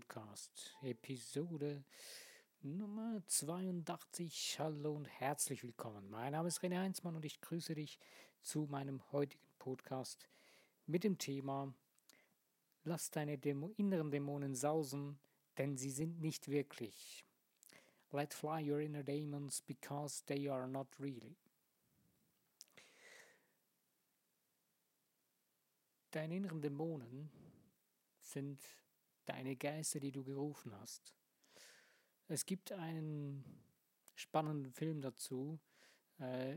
Podcast, Episode Nummer 82. Hallo und herzlich willkommen. Mein Name ist René Heinzmann und ich grüße dich zu meinem heutigen Podcast mit dem Thema Lass deine Dämo inneren Dämonen sausen, denn sie sind nicht wirklich. Let fly your inner demons because they are not really. Deine inneren Dämonen sind deine Geister, die du gerufen hast. Es gibt einen spannenden Film dazu. Äh,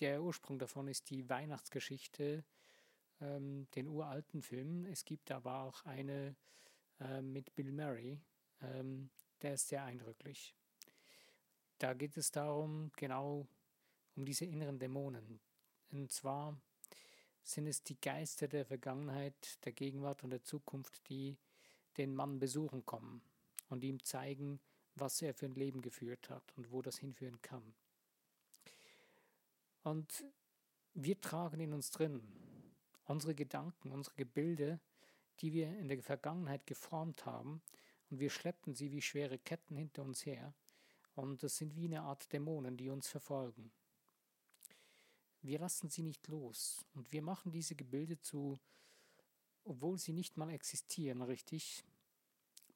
der Ursprung davon ist die Weihnachtsgeschichte, ähm, den uralten Film. Es gibt aber auch eine äh, mit Bill Murray. Ähm, der ist sehr eindrücklich. Da geht es darum, genau um diese inneren Dämonen. Und zwar sind es die Geister der Vergangenheit, der Gegenwart und der Zukunft, die den Mann besuchen kommen und ihm zeigen, was er für ein Leben geführt hat und wo das hinführen kann. Und wir tragen in uns drin unsere Gedanken, unsere Gebilde, die wir in der Vergangenheit geformt haben, und wir schleppen sie wie schwere Ketten hinter uns her, und das sind wie eine Art Dämonen, die uns verfolgen. Wir lassen sie nicht los, und wir machen diese Gebilde zu obwohl sie nicht mal existieren, richtig,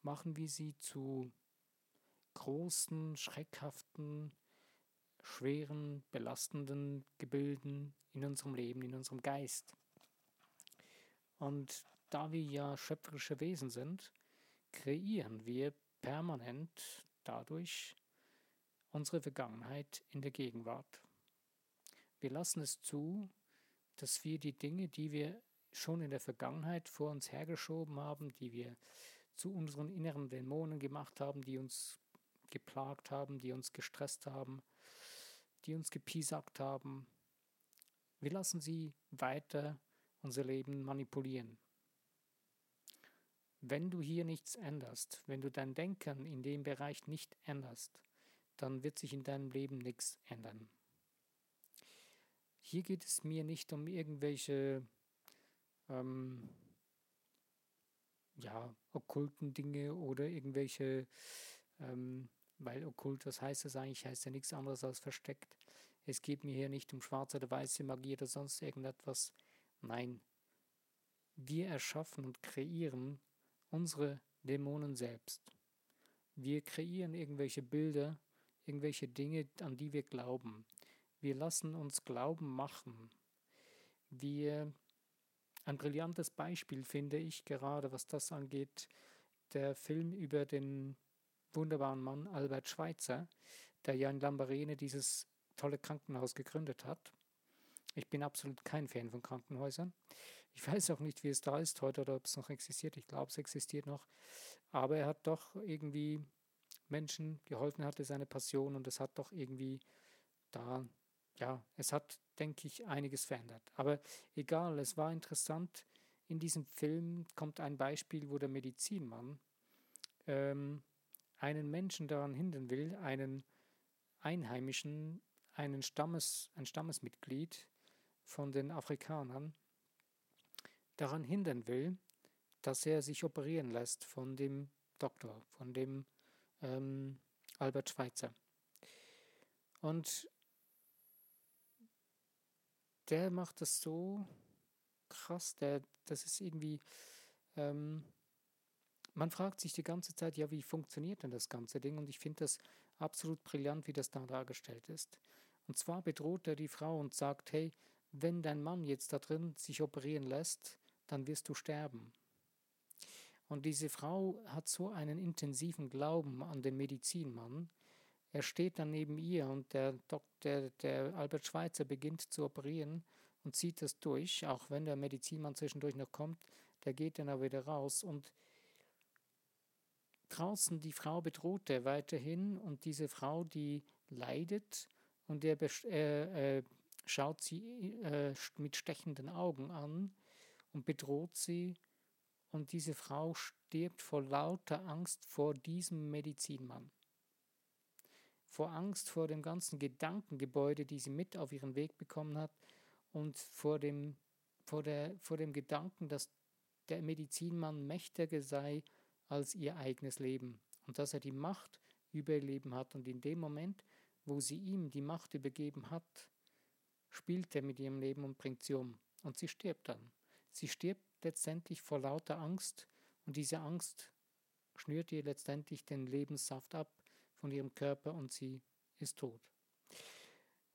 machen wir sie zu großen, schreckhaften, schweren, belastenden Gebilden in unserem Leben, in unserem Geist. Und da wir ja schöpferische Wesen sind, kreieren wir permanent dadurch unsere Vergangenheit in der Gegenwart. Wir lassen es zu, dass wir die Dinge, die wir schon in der Vergangenheit vor uns hergeschoben haben, die wir zu unseren inneren Dämonen gemacht haben, die uns geplagt haben, die uns gestresst haben, die uns gepiesackt haben. Wir lassen sie weiter unser Leben manipulieren. Wenn du hier nichts änderst, wenn du dein Denken in dem Bereich nicht änderst, dann wird sich in deinem Leben nichts ändern. Hier geht es mir nicht um irgendwelche ähm, ja, okkulten Dinge oder irgendwelche, ähm, weil okkult, was heißt das eigentlich? Heißt ja nichts anderes als versteckt. Es geht mir hier nicht um schwarze oder weiße Magie oder sonst irgendetwas. Nein, wir erschaffen und kreieren unsere Dämonen selbst. Wir kreieren irgendwelche Bilder, irgendwelche Dinge, an die wir glauben. Wir lassen uns Glauben machen. Wir ein brillantes Beispiel finde ich gerade, was das angeht, der Film über den wunderbaren Mann Albert Schweitzer, der ja in Lambarene dieses tolle Krankenhaus gegründet hat. Ich bin absolut kein Fan von Krankenhäusern. Ich weiß auch nicht, wie es da ist heute oder ob es noch existiert. Ich glaube, es existiert noch. Aber er hat doch irgendwie Menschen geholfen, hatte seine Passion und es hat doch irgendwie da, ja, es hat denke ich, einiges verändert. Aber egal, es war interessant. In diesem Film kommt ein Beispiel, wo der Medizinmann ähm, einen Menschen daran hindern will, einen Einheimischen, einen Stammes, ein Stammesmitglied von den Afrikanern, daran hindern will, dass er sich operieren lässt von dem Doktor, von dem ähm, Albert Schweitzer. Und der macht das so krass, der, das ist irgendwie, ähm, man fragt sich die ganze Zeit, ja, wie funktioniert denn das ganze Ding? Und ich finde das absolut brillant, wie das da dargestellt ist. Und zwar bedroht er die Frau und sagt, hey, wenn dein Mann jetzt da drin sich operieren lässt, dann wirst du sterben. Und diese Frau hat so einen intensiven Glauben an den Medizinmann, er steht dann neben ihr und der, Doktor, der Albert Schweitzer beginnt zu operieren und zieht das durch, auch wenn der Medizinmann zwischendurch noch kommt, der geht dann aber wieder raus und draußen die Frau bedroht er weiterhin und diese Frau, die leidet und er äh, äh, schaut sie äh, mit stechenden Augen an und bedroht sie und diese Frau stirbt vor lauter Angst vor diesem Medizinmann vor Angst vor dem ganzen Gedankengebäude, die sie mit auf ihren Weg bekommen hat und vor dem, vor der, vor dem Gedanken, dass der Medizinmann mächtiger sei als ihr eigenes Leben und dass er die Macht über ihr Leben hat. Und in dem Moment, wo sie ihm die Macht übergeben hat, spielt er mit ihrem Leben und bringt sie um. Und sie stirbt dann. Sie stirbt letztendlich vor lauter Angst und diese Angst schnürt ihr letztendlich den Lebenssaft ab von ihrem Körper und sie ist tot.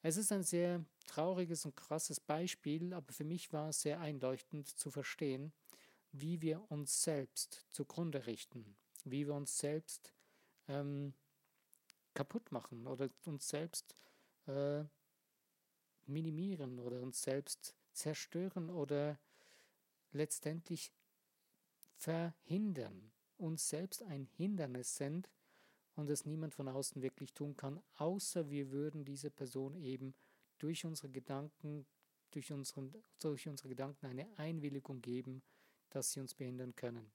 Es ist ein sehr trauriges und krasses Beispiel, aber für mich war es sehr einleuchtend zu verstehen, wie wir uns selbst zugrunde richten, wie wir uns selbst ähm, kaputt machen oder uns selbst äh, minimieren oder uns selbst zerstören oder letztendlich verhindern, uns selbst ein Hindernis sind und es niemand von außen wirklich tun kann, außer wir würden diese Person eben durch unsere Gedanken, durch, unseren, durch unsere Gedanken eine Einwilligung geben, dass sie uns behindern können.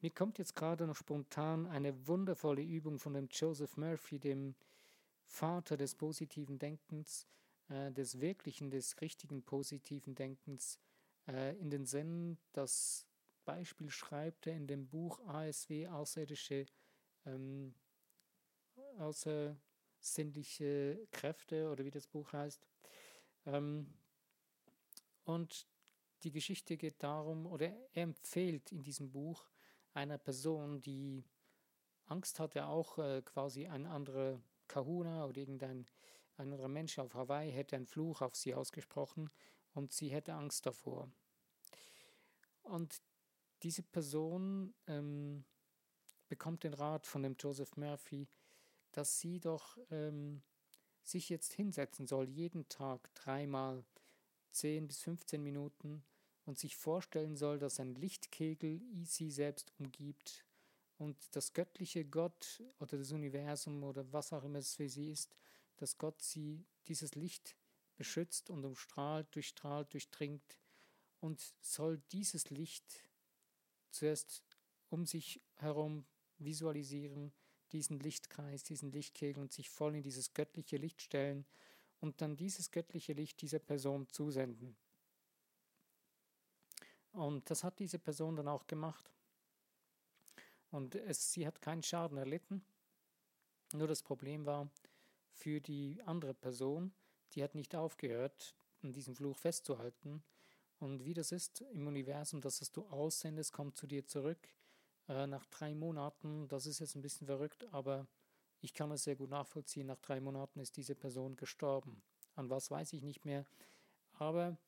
Mir kommt jetzt gerade noch spontan eine wundervolle Übung von dem Joseph Murphy, dem Vater des positiven Denkens, äh, des wirklichen, des richtigen positiven Denkens, äh, in den Sinn. Das Beispiel schreibt er in dem Buch ASW, außerirdische, ähm, außersinnliche Kräfte oder wie das Buch heißt. Ähm, und die Geschichte geht darum, oder er empfiehlt in diesem Buch einer Person, die Angst hatte, auch äh, quasi ein anderer Kahuna oder irgendein ein anderer Mensch auf Hawaii hätte einen Fluch auf sie ausgesprochen und sie hätte Angst davor. Und diese Person ähm, bekommt den Rat von dem Joseph Murphy, dass sie doch ähm, sich jetzt hinsetzen soll, jeden Tag dreimal 10 bis 15 Minuten und sich vorstellen soll, dass ein Lichtkegel sie selbst umgibt und das göttliche Gott oder das Universum oder was auch immer es für sie ist, dass Gott sie dieses Licht beschützt und umstrahlt, durchstrahlt, durchdringt und soll dieses Licht zuerst um sich herum visualisieren, diesen Lichtkreis, diesen Lichtkegel und sich voll in dieses göttliche Licht stellen und dann dieses göttliche Licht dieser Person zusenden. Und das hat diese Person dann auch gemacht. Und es, sie hat keinen Schaden erlitten. Nur das Problem war für die andere Person, die hat nicht aufgehört, an diesem Fluch festzuhalten. Und wie das ist im Universum, dass es du aussendest, kommt zu dir zurück. Äh, nach drei Monaten, das ist jetzt ein bisschen verrückt, aber ich kann es sehr gut nachvollziehen. Nach drei Monaten ist diese Person gestorben. An was weiß ich nicht mehr. Aber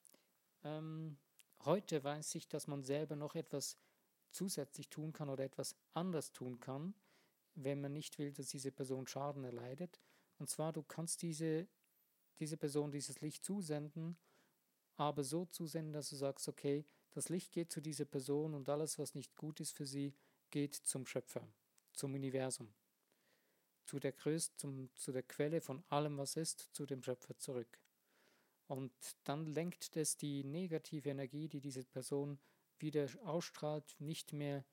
ähm, Heute weiß ich, dass man selber noch etwas zusätzlich tun kann oder etwas anders tun kann, wenn man nicht will, dass diese Person Schaden erleidet. Und zwar, du kannst diese, diese Person dieses Licht zusenden, aber so zusenden, dass du sagst, okay, das Licht geht zu dieser Person und alles, was nicht gut ist für sie, geht zum Schöpfer, zum Universum, zu der Größe, zum, zu der Quelle von allem, was ist, zu dem Schöpfer zurück. Und dann lenkt es die negative Energie, die diese Person wieder ausstrahlt, nicht mehr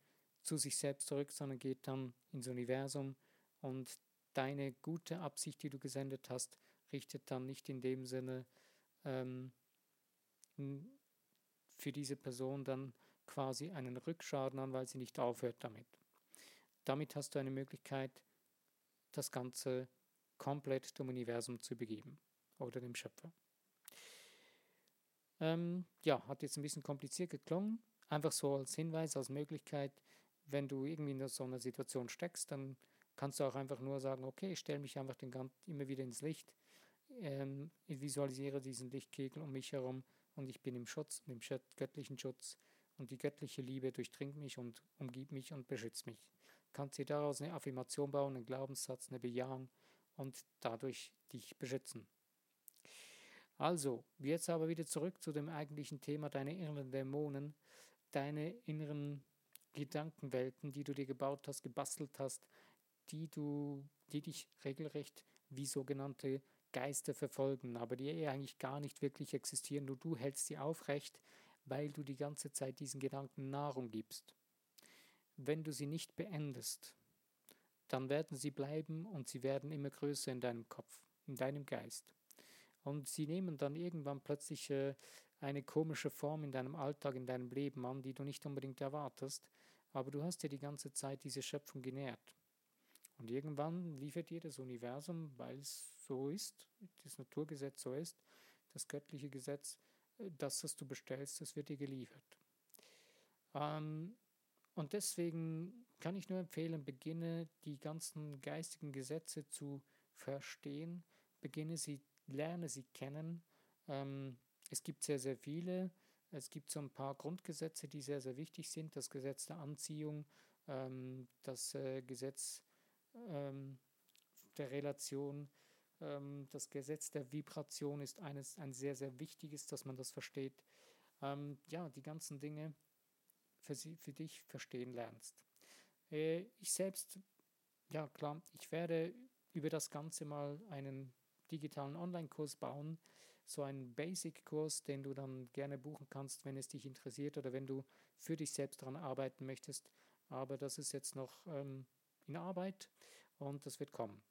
zu sich selbst zurück, sondern geht dann ins Universum und deine gute Absicht, die du gesendet hast, richtet dann nicht in dem Sinne ähm, für diese Person dann quasi einen Rückschaden an, weil sie nicht aufhört damit. Damit hast du eine Möglichkeit, das Ganze komplett dem Universum zu begeben oder dem Schöpfer. Ähm, ja, hat jetzt ein bisschen kompliziert geklungen. Einfach so als Hinweis, als Möglichkeit, wenn du irgendwie in so einer Situation steckst, dann kannst du auch einfach nur sagen, okay, ich stelle mich einfach den Ganzen immer wieder ins Licht, ähm, ich visualisiere diesen Lichtkegel um mich herum und ich bin im Schutz, im göttlichen Schutz und die göttliche Liebe durchdringt mich und umgibt mich und beschützt mich. Kannst dir daraus eine Affirmation bauen, einen Glaubenssatz, eine Bejahung und dadurch dich beschützen. Also, jetzt aber wieder zurück zu dem eigentlichen Thema, deine inneren Dämonen, deine inneren Gedankenwelten, die du dir gebaut hast, gebastelt hast, die du, die dich regelrecht wie sogenannte Geister verfolgen, aber die eh eigentlich gar nicht wirklich existieren, nur du hältst sie aufrecht, weil du die ganze Zeit diesen Gedanken Nahrung gibst. Wenn du sie nicht beendest, dann werden sie bleiben und sie werden immer größer in deinem Kopf, in deinem Geist. Und sie nehmen dann irgendwann plötzlich äh, eine komische Form in deinem Alltag, in deinem Leben an, die du nicht unbedingt erwartest, aber du hast dir die ganze Zeit diese Schöpfung genährt. Und irgendwann liefert dir das Universum, weil es so ist, das Naturgesetz so ist, das göttliche Gesetz, äh, das, was du bestellst, das wird dir geliefert. Ähm, und deswegen kann ich nur empfehlen, beginne die ganzen geistigen Gesetze zu verstehen, beginne sie, lerne sie kennen. Ähm, es gibt sehr, sehr viele. Es gibt so ein paar Grundgesetze, die sehr, sehr wichtig sind. Das Gesetz der Anziehung, ähm, das äh, Gesetz ähm, der Relation, das Gesetz der Vibration ist eines, ein sehr, sehr wichtiges, dass man das versteht. Ähm, ja, die ganzen Dinge für, sie, für dich verstehen lernst. Äh, ich selbst, ja klar, ich werde über das Ganze mal einen digitalen Online-Kurs bauen, so einen Basic-Kurs, den du dann gerne buchen kannst, wenn es dich interessiert oder wenn du für dich selbst daran arbeiten möchtest. Aber das ist jetzt noch ähm, in Arbeit und das wird kommen.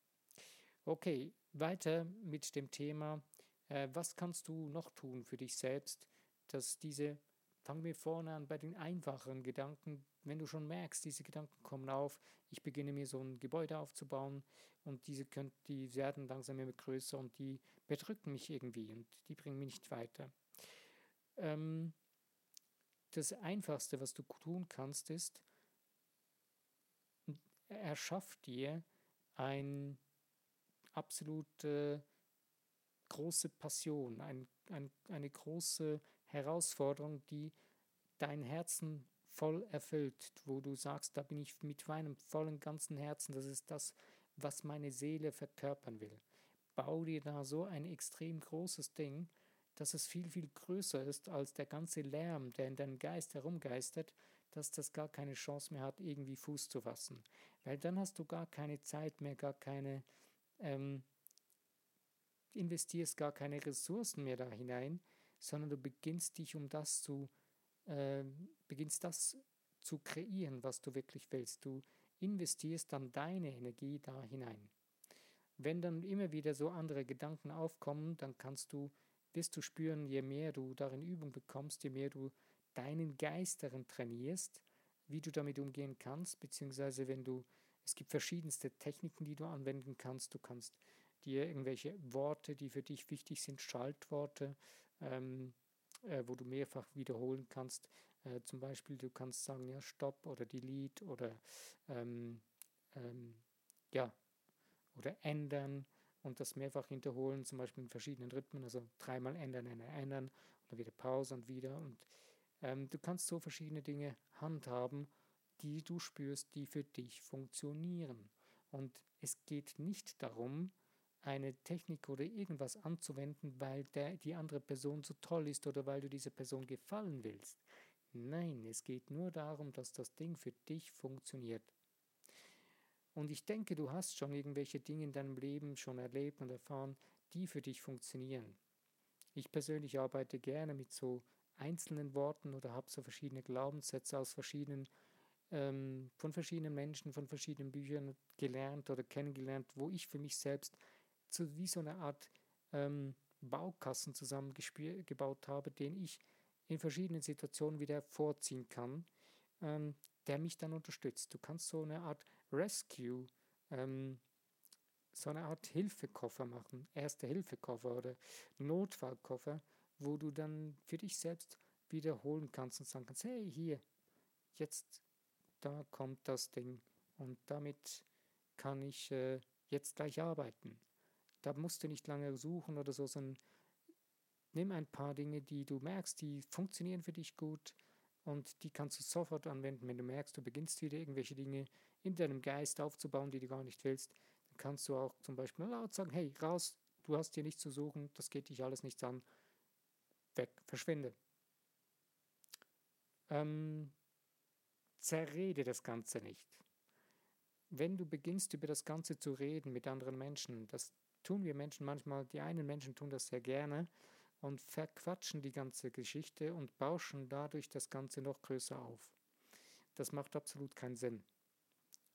Okay, weiter mit dem Thema, äh, was kannst du noch tun für dich selbst, dass diese Fangen wir vorne an bei den einfacheren Gedanken. Wenn du schon merkst, diese Gedanken kommen auf, ich beginne mir so ein Gebäude aufzubauen und diese könnt, die werden langsam immer größer und die bedrücken mich irgendwie und die bringen mich nicht weiter. Ähm, das Einfachste, was du tun kannst, ist, erschaff dir ein absolut äh, große Passion, ein, ein, eine große Herausforderung, die dein Herzen voll erfüllt, wo du sagst, da bin ich mit meinem vollen ganzen Herzen, das ist das, was meine Seele verkörpern will. Bau dir da so ein extrem großes Ding, dass es viel, viel größer ist als der ganze Lärm, der in deinem Geist herumgeistert, dass das gar keine Chance mehr hat, irgendwie Fuß zu fassen. Weil dann hast du gar keine Zeit mehr, gar keine, ähm, investierst gar keine Ressourcen mehr da hinein, sondern du beginnst dich um das zu, äh, beginnst das zu kreieren, was du wirklich willst. Du investierst dann deine Energie da hinein. Wenn dann immer wieder so andere Gedanken aufkommen, dann kannst du, wirst du spüren, je mehr du darin Übung bekommst, je mehr du deinen Geist darin trainierst, wie du damit umgehen kannst, beziehungsweise wenn du, es gibt verschiedenste Techniken, die du anwenden kannst. Du kannst dir irgendwelche Worte, die für dich wichtig sind, Schaltworte, ähm, äh, wo du mehrfach wiederholen kannst. Äh, zum Beispiel, du kannst sagen, ja, Stopp oder Delete oder ähm, ähm, ja, oder ändern und das mehrfach hinterholen, zum Beispiel in verschiedenen Rhythmen, also dreimal ändern, ändern, ändern oder wieder Pause und wieder. Und ähm, du kannst so verschiedene Dinge handhaben, die du spürst, die für dich funktionieren. Und es geht nicht darum, eine Technik oder irgendwas anzuwenden, weil der, die andere Person so toll ist oder weil du dieser Person gefallen willst. Nein, es geht nur darum, dass das Ding für dich funktioniert. Und ich denke, du hast schon irgendwelche Dinge in deinem Leben schon erlebt und erfahren, die für dich funktionieren. Ich persönlich arbeite gerne mit so einzelnen Worten oder habe so verschiedene Glaubenssätze aus verschiedenen, ähm, von verschiedenen Menschen, von verschiedenen Büchern gelernt oder kennengelernt, wo ich für mich selbst so wie so eine Art ähm, Baukasten zusammengebaut habe, den ich in verschiedenen Situationen wieder vorziehen kann, ähm, der mich dann unterstützt. Du kannst so eine Art Rescue, ähm, so eine Art Hilfekoffer machen, Erste-Hilfekoffer oder Notfallkoffer, wo du dann für dich selbst wiederholen kannst und sagen kannst, hey, hier, jetzt, da kommt das Ding und damit kann ich äh, jetzt gleich arbeiten. Da musst du nicht lange suchen oder so, sondern nimm ein paar Dinge, die du merkst, die funktionieren für dich gut und die kannst du sofort anwenden. Wenn du merkst, du beginnst wieder irgendwelche Dinge in deinem Geist aufzubauen, die du gar nicht willst, dann kannst du auch zum Beispiel laut sagen, hey, raus, du hast hier nichts zu suchen, das geht dich alles nichts an, weg, verschwinde. Ähm, zerrede das Ganze nicht. Wenn du beginnst, über das Ganze zu reden mit anderen Menschen, das tun wir Menschen manchmal, die einen Menschen tun das sehr gerne und verquatschen die ganze Geschichte und bauschen dadurch das Ganze noch größer auf. Das macht absolut keinen Sinn.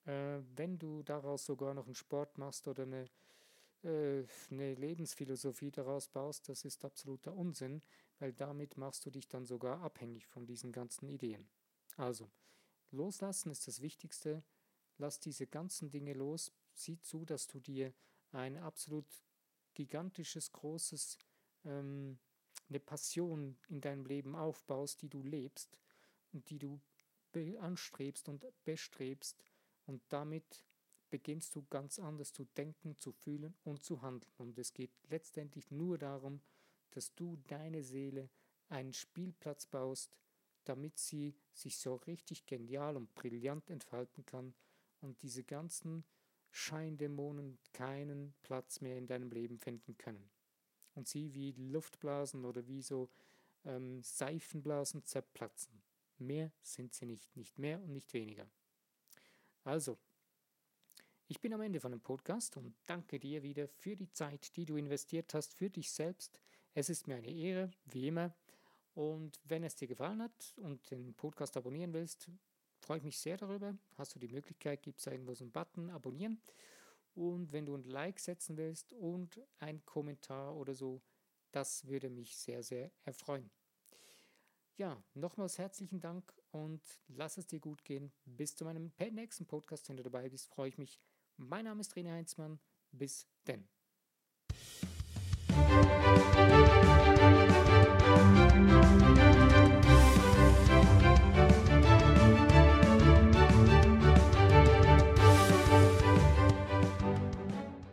Äh, wenn du daraus sogar noch einen Sport machst oder eine, äh, eine Lebensphilosophie daraus baust, das ist absoluter Unsinn, weil damit machst du dich dann sogar abhängig von diesen ganzen Ideen. Also, loslassen ist das Wichtigste. Lass diese ganzen Dinge los. Sieh zu, dass du dir ein absolut gigantisches, großes, ähm, eine Passion in deinem Leben aufbaust, die du lebst und die du anstrebst und bestrebst. Und damit beginnst du ganz anders zu denken, zu fühlen und zu handeln. Und es geht letztendlich nur darum, dass du deine Seele einen Spielplatz baust, damit sie sich so richtig genial und brillant entfalten kann und diese ganzen Scheindämonen keinen Platz mehr in deinem Leben finden können. Und sie wie Luftblasen oder wie so ähm, Seifenblasen zerplatzen. Mehr sind sie nicht, nicht mehr und nicht weniger. Also, ich bin am Ende von dem Podcast und danke dir wieder für die Zeit, die du investiert hast für dich selbst. Es ist mir eine Ehre, wie immer. Und wenn es dir gefallen hat und den Podcast abonnieren willst, freue ich mich sehr darüber. Hast du die Möglichkeit, gibt es irgendwo so einen Button, abonnieren. Und wenn du ein Like setzen willst und einen Kommentar oder so, das würde mich sehr, sehr erfreuen. Ja, nochmals herzlichen Dank und lass es dir gut gehen. Bis zu meinem nächsten Podcast, wenn du dabei bist, freue ich mich mein Name ist René Heinzmann. Bis denn.